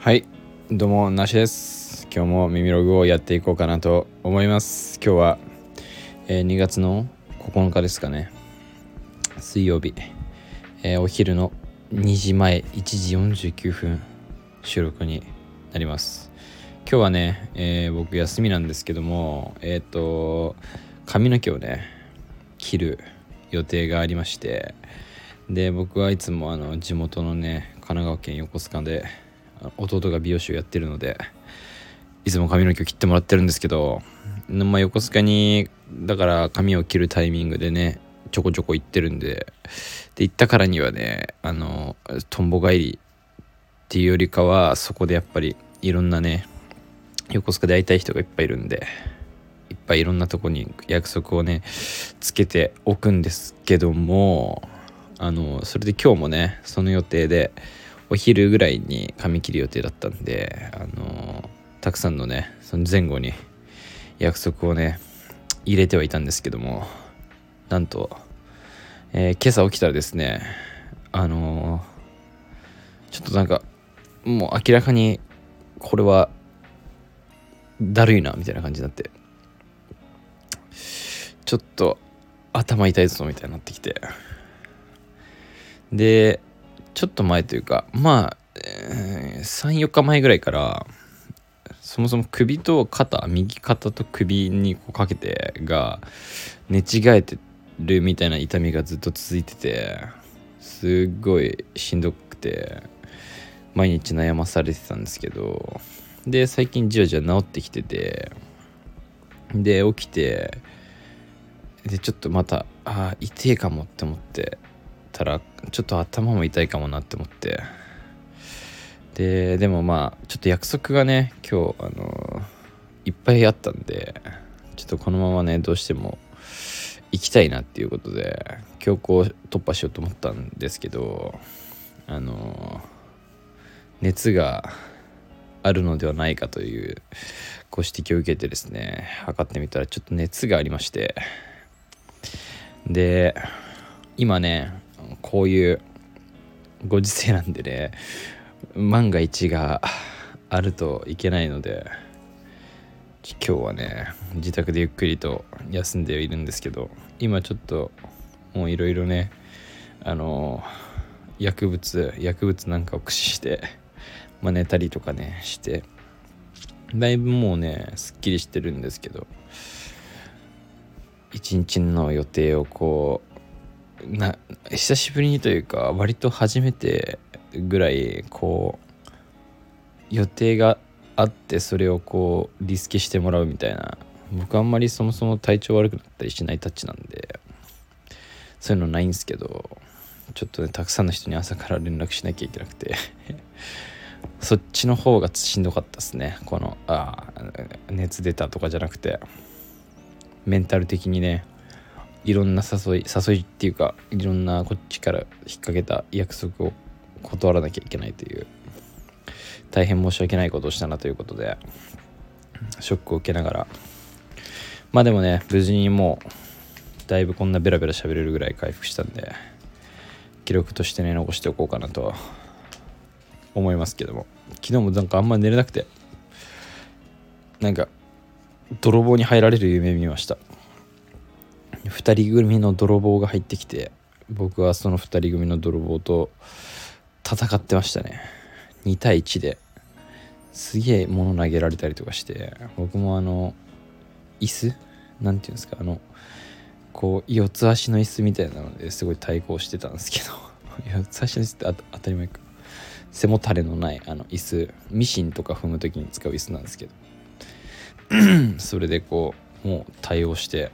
はいどうもなしです。今日も耳ログをやっていこうかなと思います。今日は、えー2月の9日ですかね。水曜日、えーお昼の2時前1時49分収録になります。今日はね、えー僕休みなんですけどもえっ、と髪の毛をね切る予定がありましてで僕はいつもあの地元のね神奈川県横須賀で弟が美容師をやってるのでいつも髪の毛を切ってもらってるんですけど、まあ、横須賀にだから髪を切るタイミングでねちょこちょこ行ってるんでで行ったからにはねあのとんぼ返りっていうよりかはそこでやっぱりいろんなね横須賀で会いたい人がいっぱいいるんでいっぱいいろんなとこに約束をねつけておくんですけどもあのそれで今日もねその予定でお昼ぐらいに髪切る予定だったんであのたくさんのねその前後に約束をね入れてはいたんですけどもなんと、えー今朝起きたらですねあのちょっとなんかもう明らかにこれはだるいなみたいな感じになってちょっと頭痛いぞみたいになってきて。でちょっと前というかまあ、えー34日前ぐらいからそもそも首と肩右肩と首にこうかけてが寝違えてるみたいな痛みがずっと続いててすっごいしんどくて毎日悩まされてたんですけどで最近じわじわ治ってきててで起きてでちょっとまたあー痛いかもって思ってたらちょっと頭も痛いかもなって思って。ででもまあちょっと約束がね今日あのいっぱいあったんでちょっとこのままねどうしても行きたいなっていうことで強行突破しようと思ったんですけどあの熱があるのではないかというご指摘を受けてですね測ってみたらちょっと熱がありまして。で今ねこういうご時世なんでね万が一があるといけないので今日はね自宅でゆっくりと休んでいるんですけど今ちょっともういろいろねあの薬物薬物なんかを駆使して、まあ、寝たりとかねしてだいぶもうねすっきりしてるんですけど一日の予定をこうな久しぶりにというか割と初めてぐらいこう予定があってそれをこうリスケしてもらうみたいな。僕あんまりそもそも体調悪くなったりしないタッチなんでそういうのないんですけどちょっとねたくさんの人に朝から連絡しなきゃいけなくて。そっちの方がしんどかったですね。このあ熱出たとかじゃなくて。メンタル的にね。いろんな誘い誘いっていうかいろんなこっちから引っ掛けた約束を断らなきゃいけないという大変申し訳ないことをしたなということでショックを受けながら。まあでもね無事にもうだいぶこんなベラベラ喋れるぐらい回復したんで記録としてね残しておこうかなと思いますけども。昨日もなんかあんま寝れなくてなんか泥棒に入られる夢見ました。2人組の泥棒が入ってきて僕はその2人組の泥棒と戦ってましたね。2対1で。すげえ物投げられたりとかして僕もあの椅子？なんていうんですか？あのこう四つ足の椅子みたいなのですごい対抗してたんですけど。四つ足の椅子って当たり前か。背もたれのないあの椅子。ミシンとか踏む時に使う椅子なんですけど。それでこうもう対応して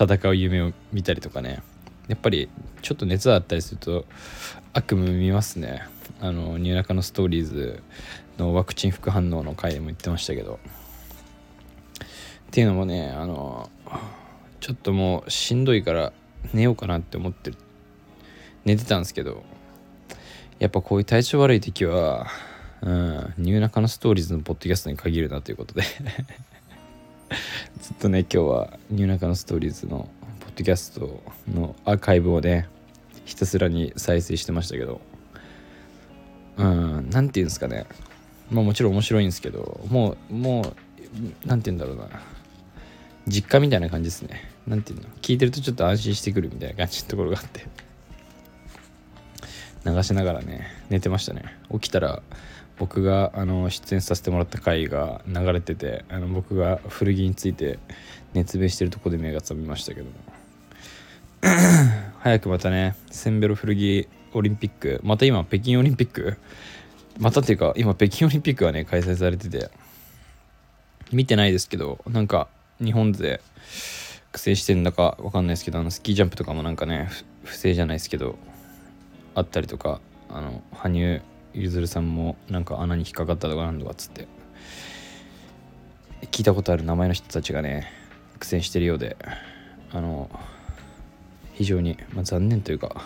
戦う夢を見たりとかね。やっぱりちょっと熱があったりすると悪夢見ますね。あのニューナカのストーリーズのワクチン副反応の回でも言ってましたけど。っていうのもねあのちょっともうしんどいから寝ようかなって思って寝てたんですけどやっぱこういう体調悪い時は、うん、ニューナカのストーリーズのポッドキャストに限るなということで。ずっとね今日はニューナカのストーリーズのポッドキャストのアーカイブをねひたすらに再生してましたけど。うん何て言うんですかね。まあもちろん面白いんですけどもうもう何て言うんだろうな。実家みたいな感じですね。何て言うの？聞いてるとちょっと安心してくるみたいな感じのところがあって。流しながらね寝てましたね。起きたら僕があの出演させてもらった回が流れててあの僕が古着について熱弁してるとこで目が覚めましたけども。早くまたねセンベロ古着オリンピックまた今北京オリンピック？またっていうか今北京オリンピックがね開催されてて見てないですけどなんか日本勢苦戦してんだかわかんないですけどあのスキージャンプとかもなんかね不正じゃないですけどあったりとかあの羽生結弦さんもなんか穴に引っかかったとかなんとかっつって。聞いたことある名前の人たちがね苦戦してるようであの非常に、まあ、残念というか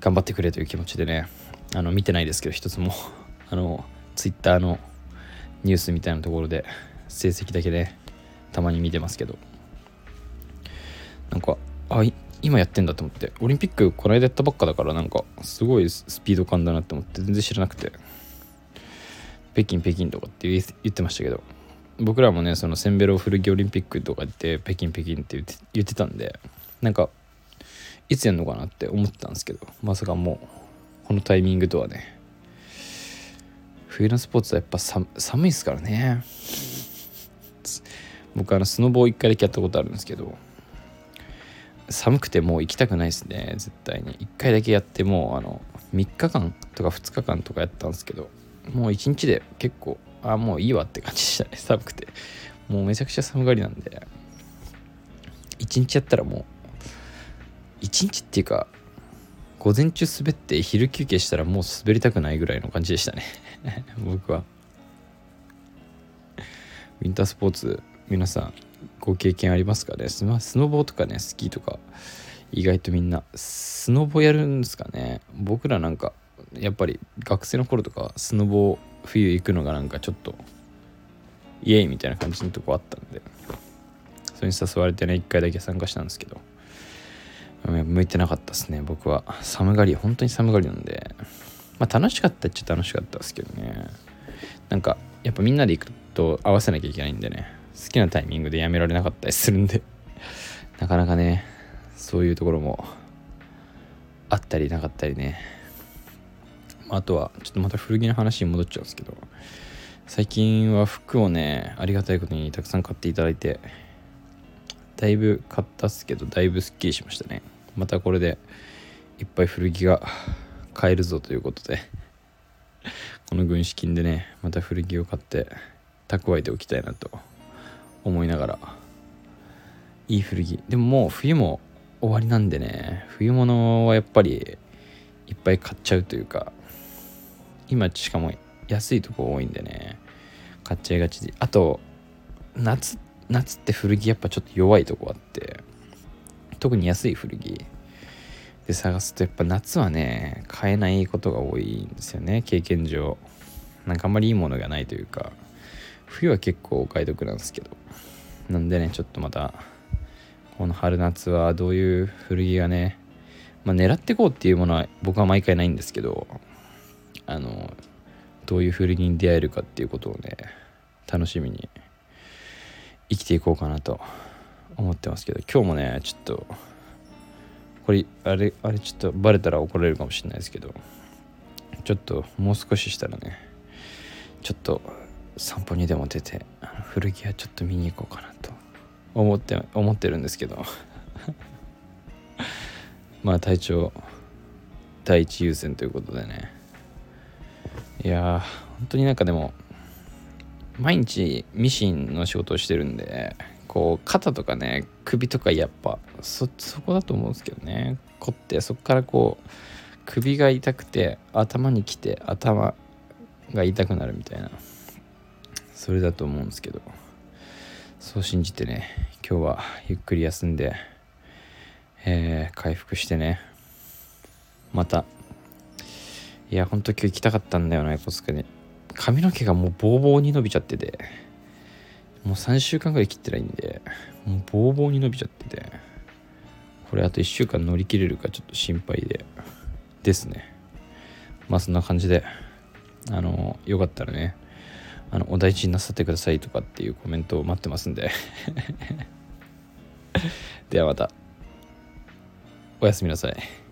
頑張ってくれという気持ちでねあの見てないですけど一つも。あのツイッターのニュースみたいなところで成績だけねたまに見てますけど。なんかあ今やってんだと思って。オリンピックこの間やったばっかだからなんかすごいスピード感だなって思って全然知らなくて。北京北京とかって言ってましたけど。僕らもねそのセンベロ古着オリンピックとか言って北京北京って言ってたんでなんかいつやんのかなって思ってたんですけど。まさかもうこのタイミングとはね。冬のスポーツはやっぱ寒いですからね。僕あのスノボー1回だけやったことあるんですけど。寒くてもう行きたくないですね。絶対に。1回だけやってもうあの3日間とか2日間とかやったんですけどもう1日で結構あもういいわって感じでしたね。寒くて。もうめちゃくちゃ寒がりなんで。1日やったらもう1日っていうか午前中滑って昼休憩したらもう滑りたくないぐらいの感じでしたね。僕は。ウィンタースポーツ皆さんご経験ありますかね？スノボーとかねスキーとか意外とみんなスノボやるんですかね？僕らなんかやっぱり学生の頃とかスノボ冬行くのがなんかちょっとイエイみたいな感じのとこあったんでそれに誘われてね1回だけ参加したんですけど向いてなかったですね僕は。寒がり本当に寒がりなんで。まあ楽しかったっちゃ楽しかったですけどね。なんかやっぱみんなで行くと合わせなきゃいけないんでね。好きなタイミングでやめられなかったりするんで。なかなかねそういうところもあったりなかったりね。あとはちょっとまた古着の話に戻っちゃうんですけど。最近は服をねありがたいことにたくさん買っていただいてだいぶ買ったっすけどだいぶすっきりしましたね。またこれでいっぱい古着が買えるぞということで。この軍資金でねまた古着を買って蓄えておきたいなと思いながら。いい古着。でももう冬も終わりなんでね。冬物はやっぱりいっぱい買っちゃうというか。今しかも安いとこ多いんでね。買っちゃいがちで。あと夏夏って古着やっぱちょっと弱いとこあって。特に安い古着。で探すとやっぱ夏はね買えないことが多いんですよね。経験上。なんかあんまりいいものがないというか。冬は結構お買い得なんですけど。なんでねちょっとまたこの春夏はどういう古着がねまあ狙ってこうっていうものは僕は毎回ないんですけどあのどういう古着に出会えるかっていうことをね楽しみに生きていこうかなと思ってますけど。今日もねちょっとこれあれあれちょっとバレたら怒られるかもしれないですけどちょっともう少ししたらねちょっと散歩にでも出て古着屋ちょっと見に行こうかなと思って思ってるんですけど。まあ体調第一優先ということでね。いや本当になんかでも毎日ミシンの仕事をしてるんでこう肩とかね首とかやっぱそそこだと思うんですけどね。凝ってそこからこう首が痛くて頭にきて頭が痛くなるみたいな。それだと思うんですけど。そう信じてね今日はゆっくり休んで、えー、回復してね。また。いやほんと今日行きたかったんだよな横須賀に。髪の毛がもうボーボーに伸びちゃってて。もう3週間ぐらい切ってないんでもうボーボーに伸びちゃってて。これあと1週間乗り切れるかちょっと心配で。ですね。まあそんな感じであのよかったらねあのお大事になさってくださいとかっていうコメントを待ってますんで。ではまた。おやすみなさい。